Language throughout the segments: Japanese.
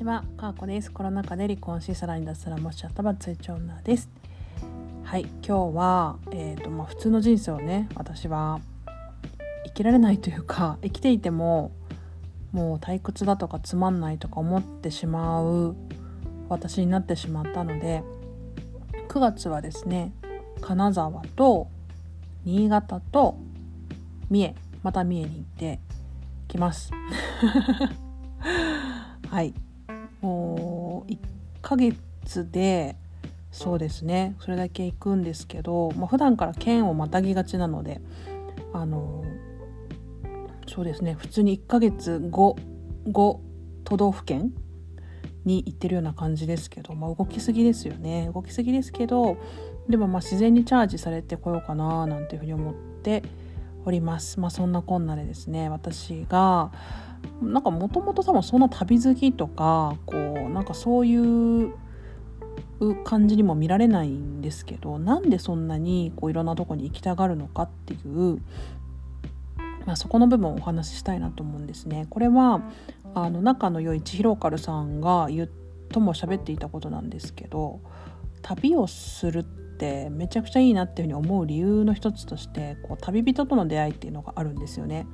ちは、かーこです。コロナ禍で離婚し、さらに脱サラもしちゃったバツイチ女です。はい、今日は、えーとまあ、普通の人生をね、私は生きられないというか、生きていてももう退屈だとかつまんないとか思ってしまう私になってしまったので、9月はですね、金沢と新潟と三重、また三重に行ってきます。はいもう1ヶ月でそうですね。それだけ行くんですけど、まあ、普段から県をまたぎがちなのであのそうですね。普通に1ヶ月 5, 5都道府県に行ってるような感じですけど、まあ、動きすぎですよね。動きすぎですけどでもまあ自然にチャージされてこようかななんていうふうに思っております。まあ、そんなこんなでですね。私がなんかもともと多分そんな旅好きとかこうなんかそういう感じにも見られないんですけどなんでそんなにこういろんなとこに行きたがるのかっていう、まあ、そこの部分をお話ししたいなと思うんですね。これはあの仲の良い千尋カルさんが言とも喋っていたことなんですけど旅をするってめちゃくちゃいいなっていうふうに思う理由の一つとしてこう旅人との出会いっていうのがあるんですよね。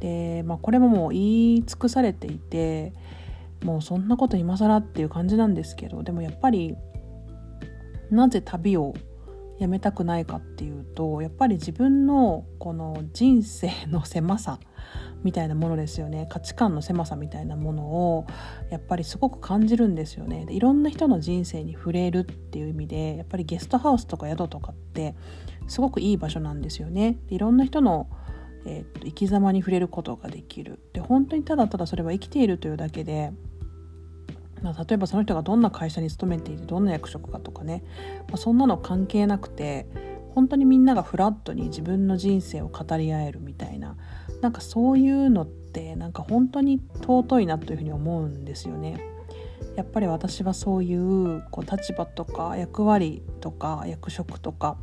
で、まあ、これももう言い尽くされていてもうそんなこと今更っていう感じなんですけどでもやっぱりなぜ旅をやめたくないかっていうとやっぱり自分のこの人生の狭さみたいなものですよね。価値観の狭さみたいなものをやっぱりすごく感じるんですよね。でいろんな人の人生に触れるっていう意味でやっぱりゲストハウスとか宿とかってすごくいい場所なんですよね。でいろんな人のえー、と生き様に触れることができる。で本当にただただそれは生きているというだけで、まあ、例えばその人がどんな会社に勤めていてどんな役職かとかね、まあ、そんなの関係なくて本当にみんながフラットに自分の人生を語り合えるみたいな。なんかそういうのってなんか本当に尊いなというふうに思うんですよね。やっぱり私はそういうこう立場とか役割とか役職とか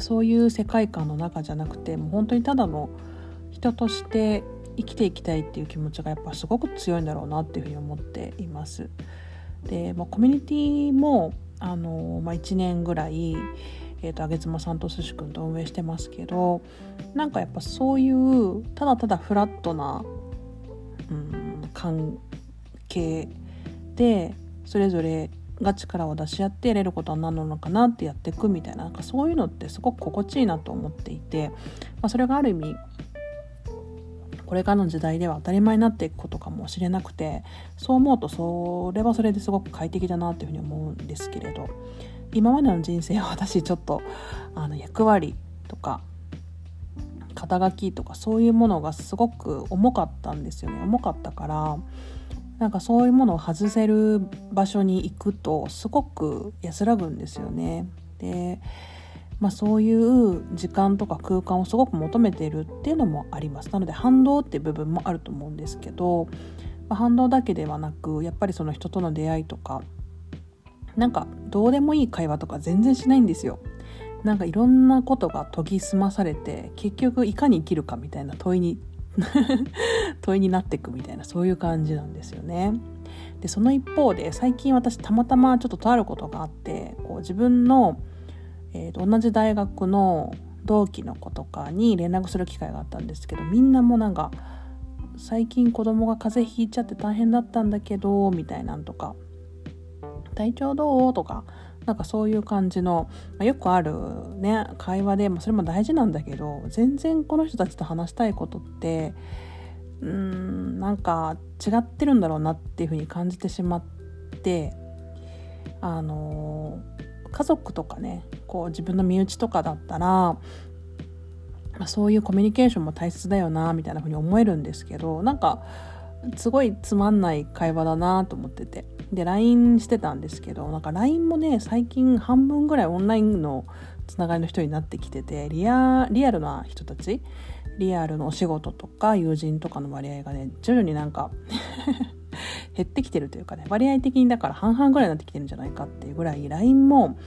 そういう世界観の中じゃなくてもう本当にただの人として生きていきたいっていう気持ちがやっぱすごく強いんだろうなっていうふうに思っています。で、まあ、コミュニティもあの、まあ、1年ぐらい、えーと、上妻さんと寿司くんと運営してますけどなんかやっぱそういうただただフラットな、うん、関係でそれぞれが力を出し合ってやれることは何なのかなってやっていくみたいななんかそういうのってすごく心地いいなと思っていて、まあ、それがある意味これからの時代では当たり前になっていくことかもしれなくてそう思うとそれはそれですごく快適だなっていうふうに思うんですけれど今までの人生は私ちょっとあの役割とか肩書きとかそういうものがすごく重かったんですよね。重かったからなんかそういうものを外せる場所に行くとすごく安らぐんですよね。で、まあ、そういう時間とか空間をすごく求めているっていうのもあります。なので反動っていう部分もあると思うんですけど、まあ、反動だけではなくやっぱりその人との出会いとかなんかどうでもいい会話とか全然しないんですよ。なんかいろんなことが研ぎ澄まされて結局いかに生きるかみたいな問いに 問いになっていくみたいなそういう感じなんですよね。でその一方で最近私たまたまちょっととあることがあってこう自分の、えーと、同じ大学の同期の子とかに連絡する機会があったんですけどみんなもなんか最近子供が風邪ひいちゃって大変だったんだけどみたいなんとか体調どう？とかなんかそういう感じの、まあ、よくあるね会話で、まあ、それも大事なんだけど全然この人たちと話したいことってうーんなんか違ってるんだろうなっていうふうに感じてしまってあの家族とかねこう自分の身内とかだったら、ま、そういうコミュニケーションも大切だよなみたいなふうに思えるんですけどなんかすごいつまんない会話だなと思っててで LINE してたんですけどなんか LINE もね最近半分ぐらいオンラインのつながりの人になってきててリアリアルな人たちリアルのお仕事とか友人とかの割合がね徐々になんか 減ってきてるというかね割合的にだから半々ぐらいになってきてるんじゃないかっていうぐらい LINE も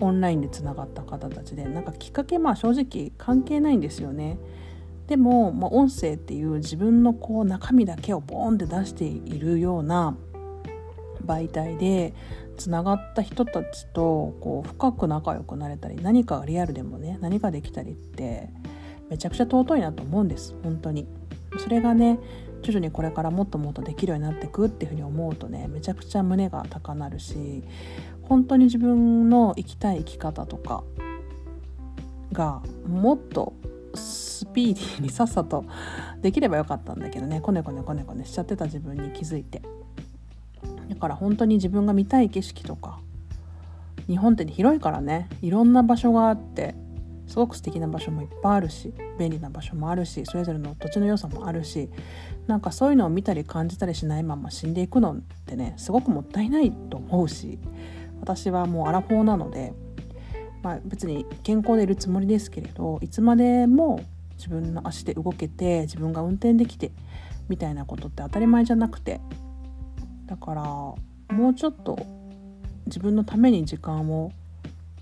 オンラインでつながった方たちでなんかきっかけまあ正直関係ないんですよね。でも、まあ、音声っていう自分のこう中身だけをボーンって出しているような媒体でつながった人たちとこう深く仲良くなれたり何かリアルでもね何かできたりってめちゃくちゃ尊いなと思うんです。本当に。それがね徐々にこれからもっともっとできるようになっていくっていうふうに思うとねめちゃくちゃ胸が高鳴るし本当に自分の生きたい生き方とかがもっとスピーディーにさっさとできればよかったんだけどね。こねこねこねこねしちゃってた自分に気づいて。だから本当に自分が見たい景色とか日本って広いからね。いろんな場所があってすごく素敵な場所もいっぱいあるし便利な場所もあるしそれぞれの土地の良さもあるしなんかそういうのを見たり感じたりしないまま死んでいくのってねすごくもったいないと思うし私はもうアラフォーなので、まあ、別に健康でいるつもりですけれどいつまでも自分の足で動けて自分が運転できてみたいなことって当たり前じゃなくてだからもうちょっと自分のために時間を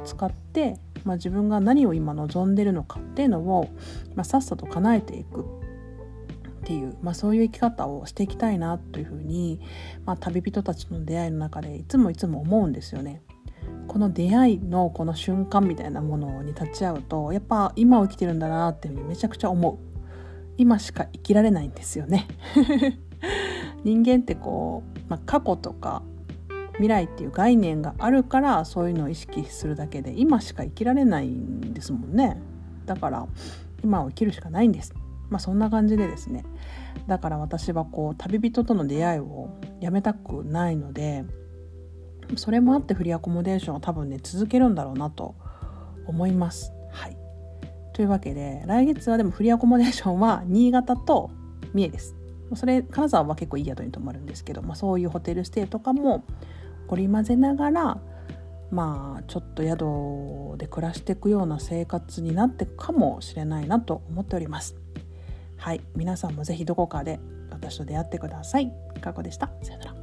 使って、まあ、自分が何を今望んでるのかっていうのを、まあ、さっさと叶えていくっていう、まあ、そういう生き方をしていきたいなというふうに、まあ、旅人たちの出会いの中でいつもいつも思うんですよね。この出会いのこの瞬間みたいなものに立ち会うとやっぱ今を生きてるんだなっていうふうにめちゃくちゃ思う。今しか生きられないんですよね。人間ってこう、まあ、過去とか未来っていう概念があるからそういうのを意識するだけで今しか生きられないんですもんね。だから今を生きるしかないんです。まあそんな感じでですね。だから私はこう旅人との出会いをやめたくないのでそれもあってフリーアコモデーションを多分ね続けるんだろうなと思います。はい。というわけで来月はでもフリーアコモデーションは新潟と三重です。それ金沢は結構いい宿に泊まるんですけど、まあ、そういうホテルステイとかも織り交ぜながらまあちょっと宿で暮らしていくような生活になっていくかもしれないなと思っております。はい。皆さんも是非どこかで私と出会ってください。かこでした？さよなら